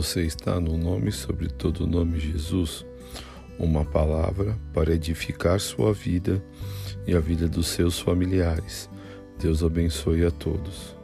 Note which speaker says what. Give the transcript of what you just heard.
Speaker 1: Você está no nome sobre todo o nome Jesus, uma palavra para edificar sua vida e a vida dos seus familiares. Deus abençoe a todos.